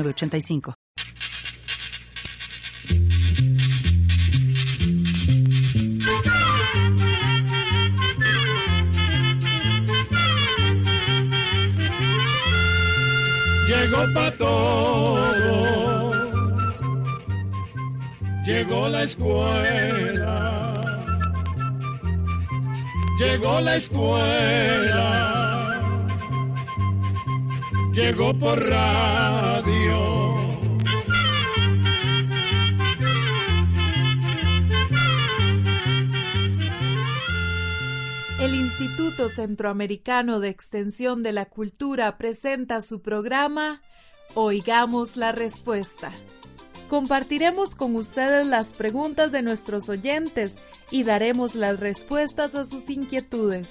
85 Llegó pa' todo, llegó la escuela, llegó la escuela llegó por radio. El Instituto Centroamericano de Extensión de la Cultura presenta su programa Oigamos la Respuesta. Compartiremos con ustedes las preguntas de nuestros oyentes y daremos las respuestas a sus inquietudes.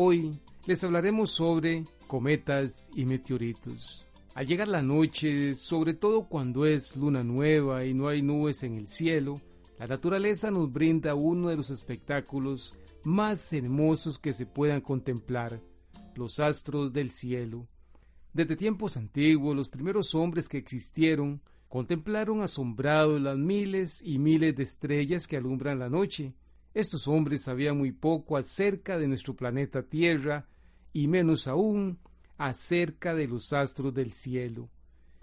Hoy les hablaremos sobre cometas y meteoritos. Al llegar la noche, sobre todo cuando es luna nueva y no hay nubes en el cielo, la naturaleza nos brinda uno de los espectáculos más hermosos que se puedan contemplar, los astros del cielo. Desde tiempos antiguos, los primeros hombres que existieron contemplaron asombrados las miles y miles de estrellas que alumbran la noche, estos hombres sabían muy poco acerca de nuestro planeta Tierra y menos aún acerca de los astros del cielo.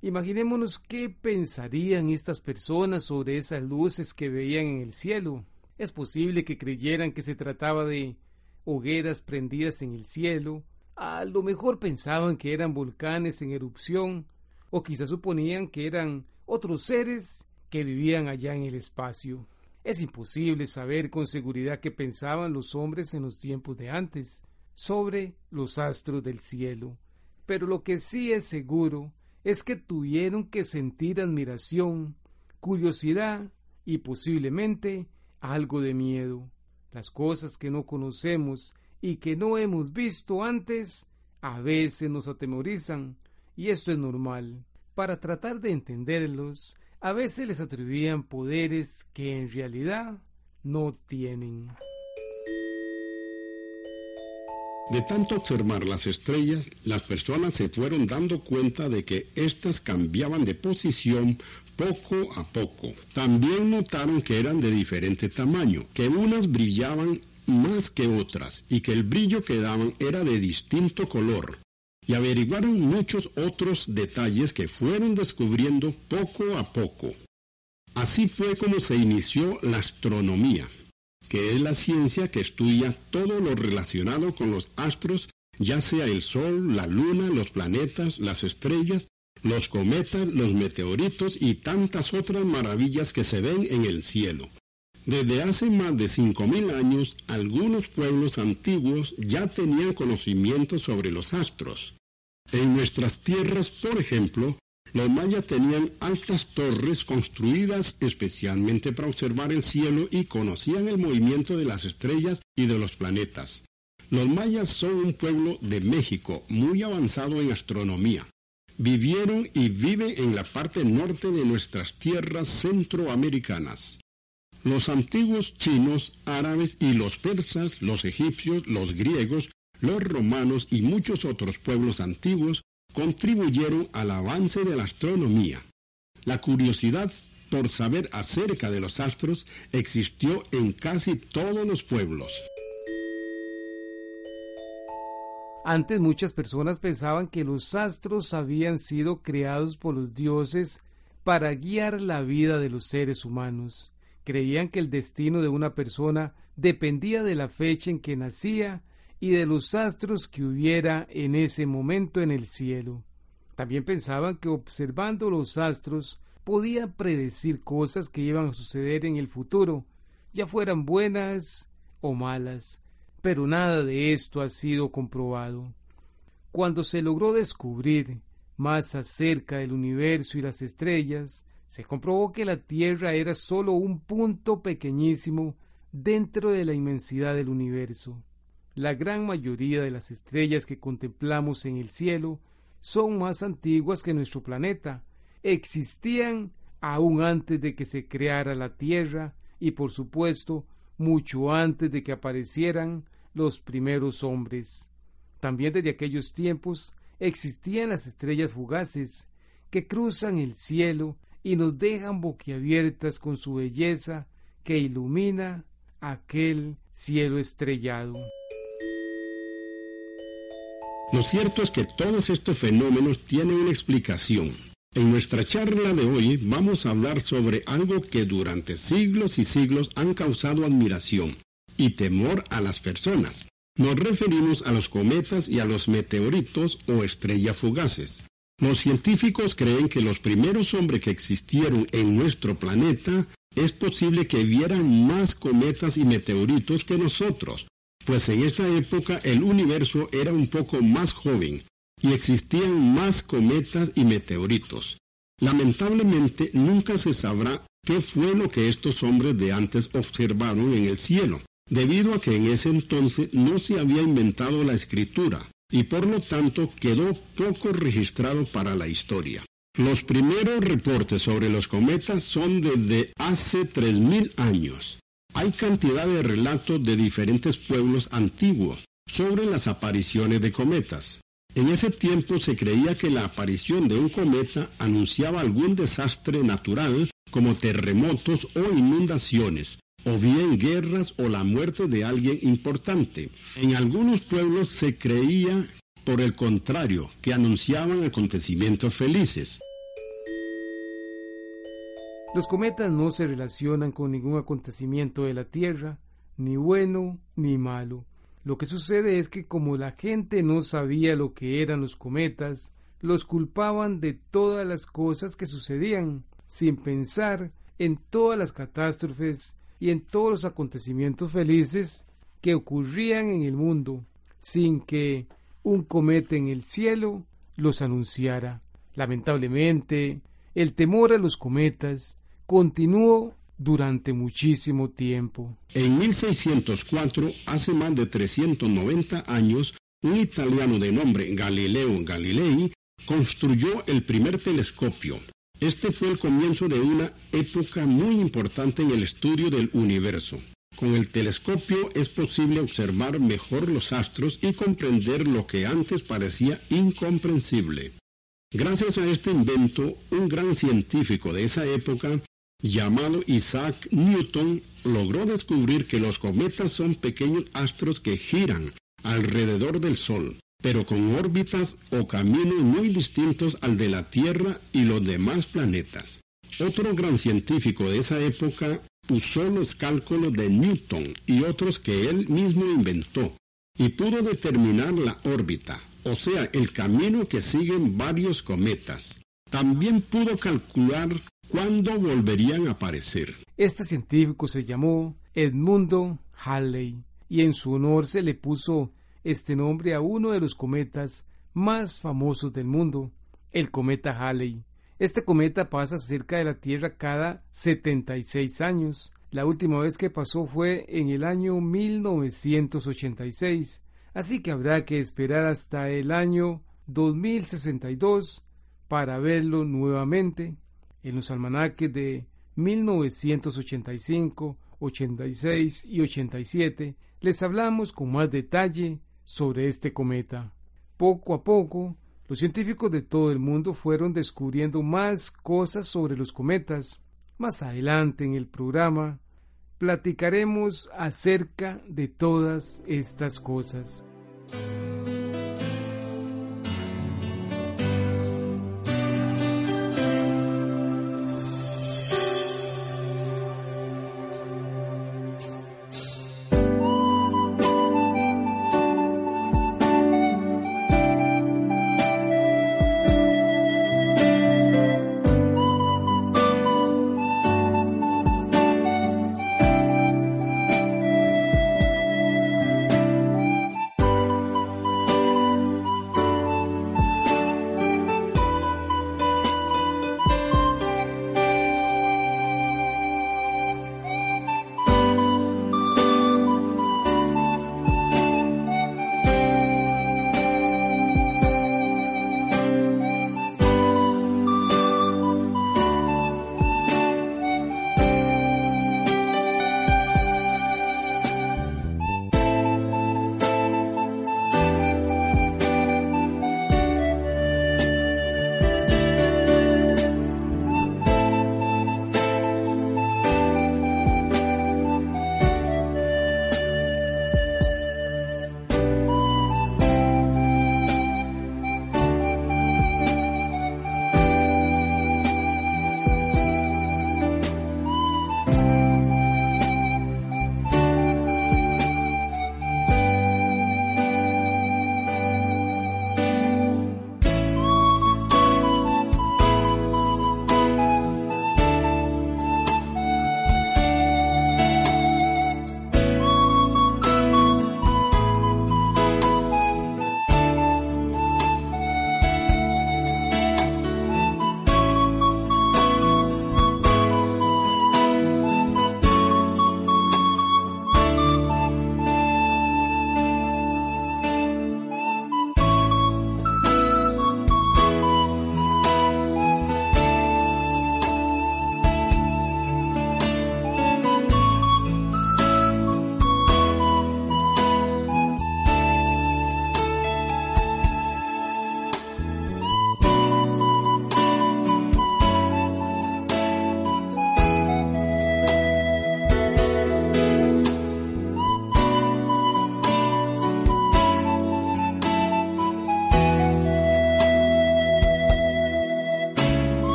Imaginémonos qué pensarían estas personas sobre esas luces que veían en el cielo. Es posible que creyeran que se trataba de hogueras prendidas en el cielo, a lo mejor pensaban que eran volcanes en erupción, o quizás suponían que eran otros seres que vivían allá en el espacio. Es imposible saber con seguridad qué pensaban los hombres en los tiempos de antes sobre los astros del cielo, pero lo que sí es seguro es que tuvieron que sentir admiración, curiosidad y posiblemente algo de miedo. Las cosas que no conocemos y que no hemos visto antes a veces nos atemorizan y esto es normal. Para tratar de entenderlos a veces les atribuían poderes que en realidad no tienen. De tanto observar las estrellas, las personas se fueron dando cuenta de que éstas cambiaban de posición poco a poco. También notaron que eran de diferente tamaño, que unas brillaban más que otras y que el brillo que daban era de distinto color y averiguaron muchos otros detalles que fueron descubriendo poco a poco. Así fue como se inició la astronomía, que es la ciencia que estudia todo lo relacionado con los astros, ya sea el Sol, la Luna, los planetas, las estrellas, los cometas, los meteoritos y tantas otras maravillas que se ven en el cielo. Desde hace más de 5.000 años, algunos pueblos antiguos ya tenían conocimiento sobre los astros. En nuestras tierras, por ejemplo, los mayas tenían altas torres construidas especialmente para observar el cielo y conocían el movimiento de las estrellas y de los planetas. Los mayas son un pueblo de México muy avanzado en astronomía. Vivieron y viven en la parte norte de nuestras tierras centroamericanas. Los antiguos chinos, árabes y los persas, los egipcios, los griegos los romanos y muchos otros pueblos antiguos contribuyeron al avance de la astronomía. La curiosidad por saber acerca de los astros existió en casi todos los pueblos. Antes muchas personas pensaban que los astros habían sido creados por los dioses para guiar la vida de los seres humanos. Creían que el destino de una persona dependía de la fecha en que nacía y de los astros que hubiera en ese momento en el cielo. También pensaban que observando los astros podía predecir cosas que iban a suceder en el futuro, ya fueran buenas o malas, pero nada de esto ha sido comprobado. Cuando se logró descubrir más acerca del universo y las estrellas, se comprobó que la Tierra era sólo un punto pequeñísimo dentro de la inmensidad del universo. La gran mayoría de las estrellas que contemplamos en el cielo son más antiguas que nuestro planeta, existían aún antes de que se creara la Tierra y por supuesto mucho antes de que aparecieran los primeros hombres. También desde aquellos tiempos existían las estrellas fugaces que cruzan el cielo y nos dejan boquiabiertas con su belleza que ilumina aquel cielo estrellado. Lo cierto es que todos estos fenómenos tienen una explicación. En nuestra charla de hoy vamos a hablar sobre algo que durante siglos y siglos han causado admiración y temor a las personas. Nos referimos a los cometas y a los meteoritos o estrellas fugaces. Los científicos creen que los primeros hombres que existieron en nuestro planeta es posible que vieran más cometas y meteoritos que nosotros, pues en esta época el universo era un poco más joven y existían más cometas y meteoritos. Lamentablemente nunca se sabrá qué fue lo que estos hombres de antes observaron en el cielo debido a que en ese entonces no se había inventado la escritura y por lo tanto quedó poco registrado para la historia. Los primeros reportes sobre los cometas son desde hace 3.000 años. Hay cantidad de relatos de diferentes pueblos antiguos sobre las apariciones de cometas. En ese tiempo se creía que la aparición de un cometa anunciaba algún desastre natural como terremotos o inundaciones, o bien guerras o la muerte de alguien importante. En algunos pueblos se creía, por el contrario, que anunciaban acontecimientos felices. Los cometas no se relacionan con ningún acontecimiento de la Tierra, ni bueno ni malo. Lo que sucede es que como la gente no sabía lo que eran los cometas, los culpaban de todas las cosas que sucedían, sin pensar en todas las catástrofes y en todos los acontecimientos felices que ocurrían en el mundo, sin que un cometa en el cielo los anunciara. Lamentablemente, el temor a los cometas continuó durante muchísimo tiempo. En 1604, hace más de 390 años, un italiano de nombre Galileo Galilei construyó el primer telescopio, este fue el comienzo de una época muy importante en el estudio del universo. Con el telescopio es posible observar mejor los astros y comprender lo que antes parecía incomprensible. Gracias a este invento, un gran científico de esa época, llamado Isaac Newton, logró descubrir que los cometas son pequeños astros que giran alrededor del Sol pero con órbitas o caminos muy distintos al de la Tierra y los demás planetas. Otro gran científico de esa época usó los cálculos de Newton y otros que él mismo inventó, y pudo determinar la órbita, o sea, el camino que siguen varios cometas. También pudo calcular cuándo volverían a aparecer. Este científico se llamó Edmundo Halley, y en su honor se le puso este nombre a uno de los cometas más famosos del mundo, el cometa Halley. Este cometa pasa cerca de la Tierra cada 76 años. La última vez que pasó fue en el año 1986, así que habrá que esperar hasta el año 2062 para verlo nuevamente. En los almanaques de 1985, 86 y 87 les hablamos con más detalle sobre este cometa. Poco a poco, los científicos de todo el mundo fueron descubriendo más cosas sobre los cometas. Más adelante en el programa platicaremos acerca de todas estas cosas.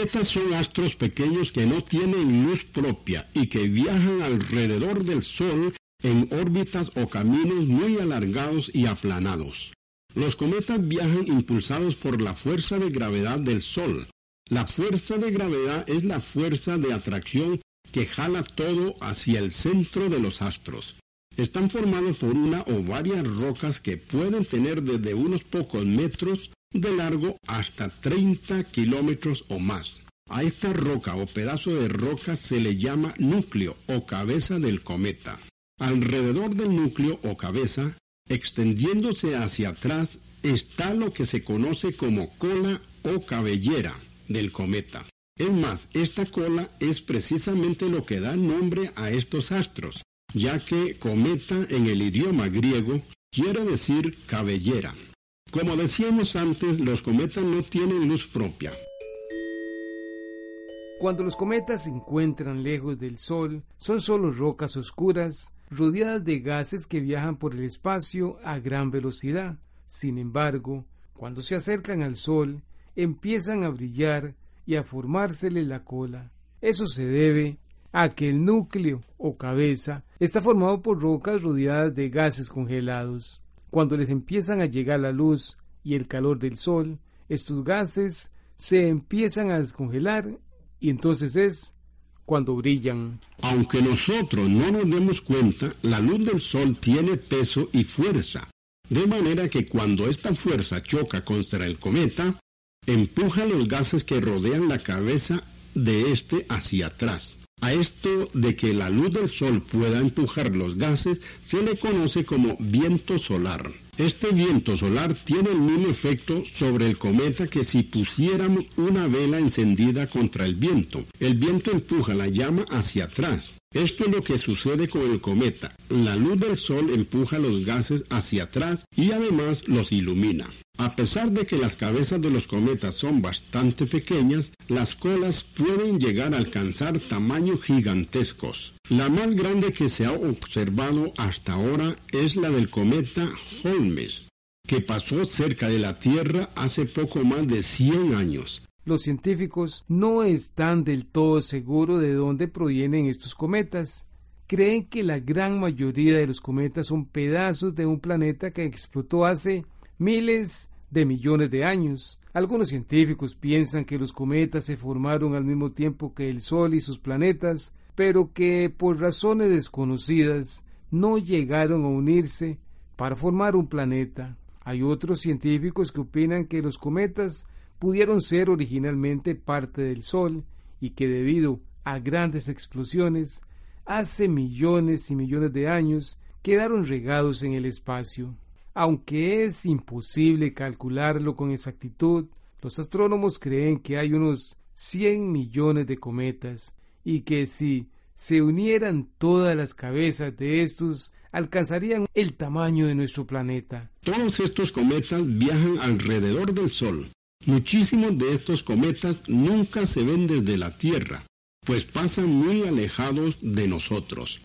Cometas son astros pequeños que no tienen luz propia y que viajan alrededor del Sol en órbitas o caminos muy alargados y aplanados. Los cometas viajan impulsados por la fuerza de gravedad del Sol. La fuerza de gravedad es la fuerza de atracción que jala todo hacia el centro de los astros. Están formados por una o varias rocas que pueden tener desde unos pocos metros de largo hasta 30 kilómetros o más. A esta roca o pedazo de roca se le llama núcleo o cabeza del cometa. Alrededor del núcleo o cabeza, extendiéndose hacia atrás, está lo que se conoce como cola o cabellera del cometa. Es más, esta cola es precisamente lo que da nombre a estos astros, ya que cometa en el idioma griego quiere decir cabellera. Como decíamos antes, los cometas no tienen luz propia. Cuando los cometas se encuentran lejos del Sol, son solo rocas oscuras, rodeadas de gases que viajan por el espacio a gran velocidad. Sin embargo, cuando se acercan al Sol, empiezan a brillar y a formársele la cola. Eso se debe a que el núcleo o cabeza está formado por rocas rodeadas de gases congelados. Cuando les empiezan a llegar la luz y el calor del sol, estos gases se empiezan a descongelar y entonces es cuando brillan. Aunque nosotros no nos demos cuenta, la luz del sol tiene peso y fuerza, de manera que cuando esta fuerza choca contra el cometa, empuja los gases que rodean la cabeza de este hacia atrás. A esto de que la luz del sol pueda empujar los gases se le conoce como viento solar. Este viento solar tiene el mismo efecto sobre el cometa que si pusiéramos una vela encendida contra el viento. El viento empuja la llama hacia atrás. Esto es lo que sucede con el cometa. La luz del sol empuja los gases hacia atrás y además los ilumina. A pesar de que las cabezas de los cometas son bastante pequeñas, las colas pueden llegar a alcanzar tamaños gigantescos. La más grande que se ha observado hasta ahora es la del cometa Holmes, que pasó cerca de la Tierra hace poco más de 100 años. Los científicos no están del todo seguros de dónde provienen estos cometas. Creen que la gran mayoría de los cometas son pedazos de un planeta que explotó hace miles de millones de años. Algunos científicos piensan que los cometas se formaron al mismo tiempo que el Sol y sus planetas, pero que por razones desconocidas no llegaron a unirse para formar un planeta. Hay otros científicos que opinan que los cometas pudieron ser originalmente parte del Sol y que debido a grandes explosiones, hace millones y millones de años, quedaron regados en el espacio. Aunque es imposible calcularlo con exactitud, los astrónomos creen que hay unos 100 millones de cometas y que si se unieran todas las cabezas de estos alcanzarían el tamaño de nuestro planeta. Todos estos cometas viajan alrededor del Sol. Muchísimos de estos cometas nunca se ven desde la Tierra, pues pasan muy alejados de nosotros.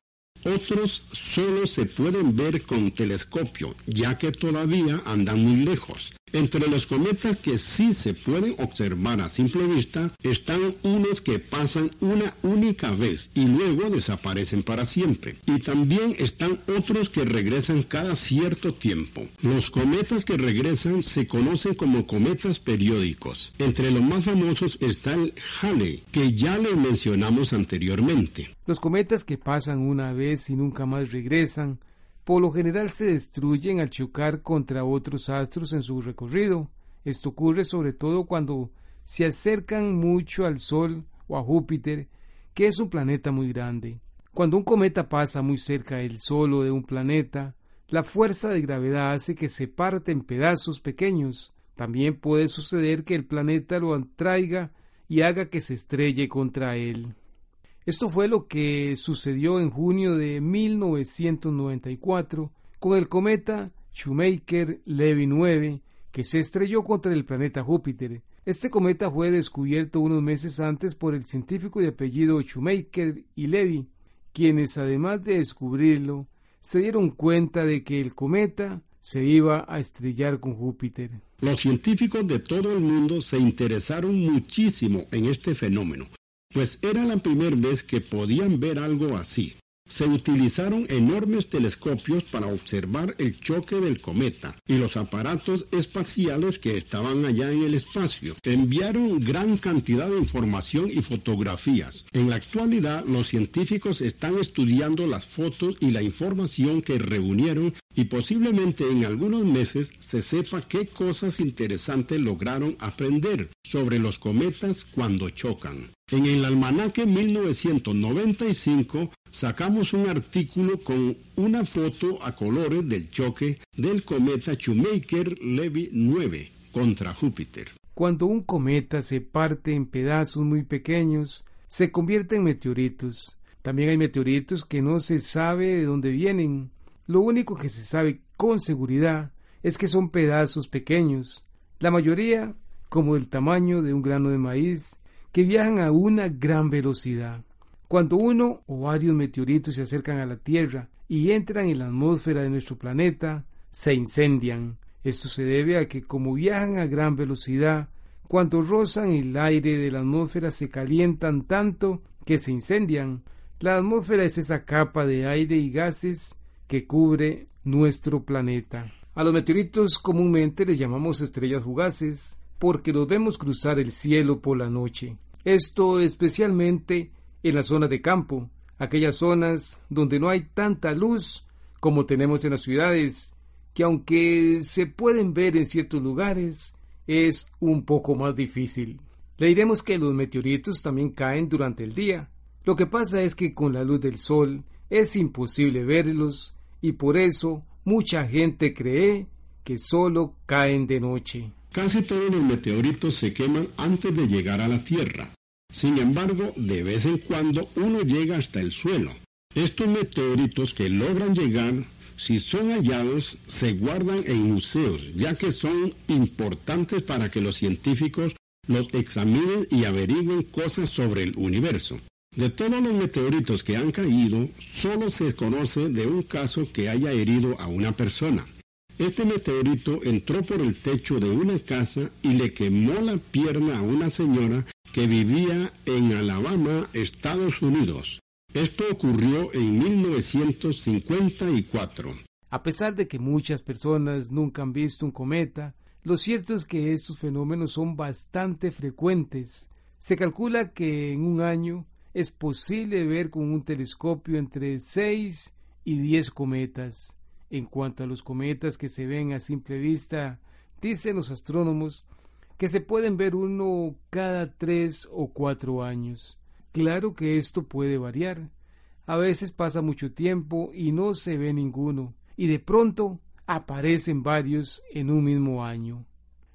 Otros solo se pueden ver con telescopio, ya que todavía andan muy lejos. Entre los cometas que sí se pueden observar a simple vista están unos que pasan una única vez y luego desaparecen para siempre. Y también están otros que regresan cada cierto tiempo. Los cometas que regresan se conocen como cometas periódicos. Entre los más famosos está el Halley, que ya le mencionamos anteriormente. Los cometas que pasan una vez y nunca más regresan por lo general se destruyen al chocar contra otros astros en su recorrido. Esto ocurre sobre todo cuando se acercan mucho al Sol o a Júpiter, que es un planeta muy grande. Cuando un cometa pasa muy cerca del Sol o de un planeta, la fuerza de gravedad hace que se parte en pedazos pequeños. También puede suceder que el planeta lo atraiga y haga que se estrelle contra él. Esto fue lo que sucedió en junio de 1994 con el cometa Shoemaker-Levy 9 que se estrelló contra el planeta Júpiter. Este cometa fue descubierto unos meses antes por el científico de apellido Shoemaker y Levy, quienes además de descubrirlo, se dieron cuenta de que el cometa se iba a estrellar con Júpiter. Los científicos de todo el mundo se interesaron muchísimo en este fenómeno, pues era la primera vez que podían ver algo así. Se utilizaron enormes telescopios para observar el choque del cometa y los aparatos espaciales que estaban allá en el espacio. Enviaron gran cantidad de información y fotografías. En la actualidad, los científicos están estudiando las fotos y la información que reunieron y posiblemente en algunos meses se sepa qué cosas interesantes lograron aprender sobre los cometas cuando chocan. En el almanaque 1995 sacamos un artículo con una foto a colores del choque del cometa Shoemaker-Levy 9 contra Júpiter. Cuando un cometa se parte en pedazos muy pequeños, se convierte en meteoritos. También hay meteoritos que no se sabe de dónde vienen. Lo único que se sabe con seguridad es que son pedazos pequeños, la mayoría como el tamaño de un grano de maíz, que viajan a una gran velocidad. Cuando uno o varios meteoritos se acercan a la Tierra y entran en la atmósfera de nuestro planeta, se incendian. Esto se debe a que como viajan a gran velocidad, cuando rozan el aire de la atmósfera se calientan tanto que se incendian. La atmósfera es esa capa de aire y gases que cubre nuestro planeta. A los meteoritos comúnmente les llamamos estrellas fugaces porque los vemos cruzar el cielo por la noche. Esto especialmente en la zona de campo, aquellas zonas donde no hay tanta luz como tenemos en las ciudades, que aunque se pueden ver en ciertos lugares, es un poco más difícil. Le diremos que los meteoritos también caen durante el día. Lo que pasa es que con la luz del sol es imposible verlos y por eso mucha gente cree que solo caen de noche. Casi todos los meteoritos se queman antes de llegar a la Tierra. Sin embargo, de vez en cuando uno llega hasta el suelo. Estos meteoritos que logran llegar, si son hallados, se guardan en museos, ya que son importantes para que los científicos los examinen y averigüen cosas sobre el universo. De todos los meteoritos que han caído, solo se conoce de un caso que haya herido a una persona. Este meteorito entró por el techo de una casa y le quemó la pierna a una señora que vivía en Alabama, Estados Unidos. Esto ocurrió en 1954. A pesar de que muchas personas nunca han visto un cometa, lo cierto es que estos fenómenos son bastante frecuentes. Se calcula que en un año es posible ver con un telescopio entre 6 y 10 cometas. En cuanto a los cometas que se ven a simple vista, dicen los astrónomos que se pueden ver uno cada tres o cuatro años. Claro que esto puede variar. A veces pasa mucho tiempo y no se ve ninguno, y de pronto aparecen varios en un mismo año.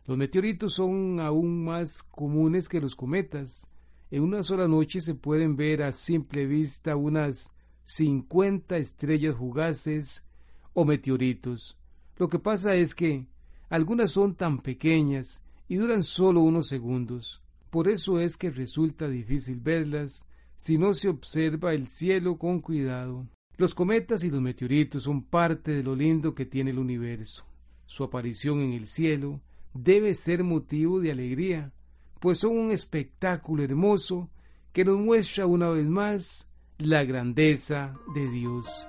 Los meteoritos son aún más comunes que los cometas. En una sola noche se pueden ver a simple vista unas 50 estrellas fugaces o meteoritos. Lo que pasa es que algunas son tan pequeñas y duran solo unos segundos. Por eso es que resulta difícil verlas si no se observa el cielo con cuidado. Los cometas y los meteoritos son parte de lo lindo que tiene el universo. Su aparición en el cielo debe ser motivo de alegría, pues son un espectáculo hermoso que nos muestra una vez más la grandeza de Dios.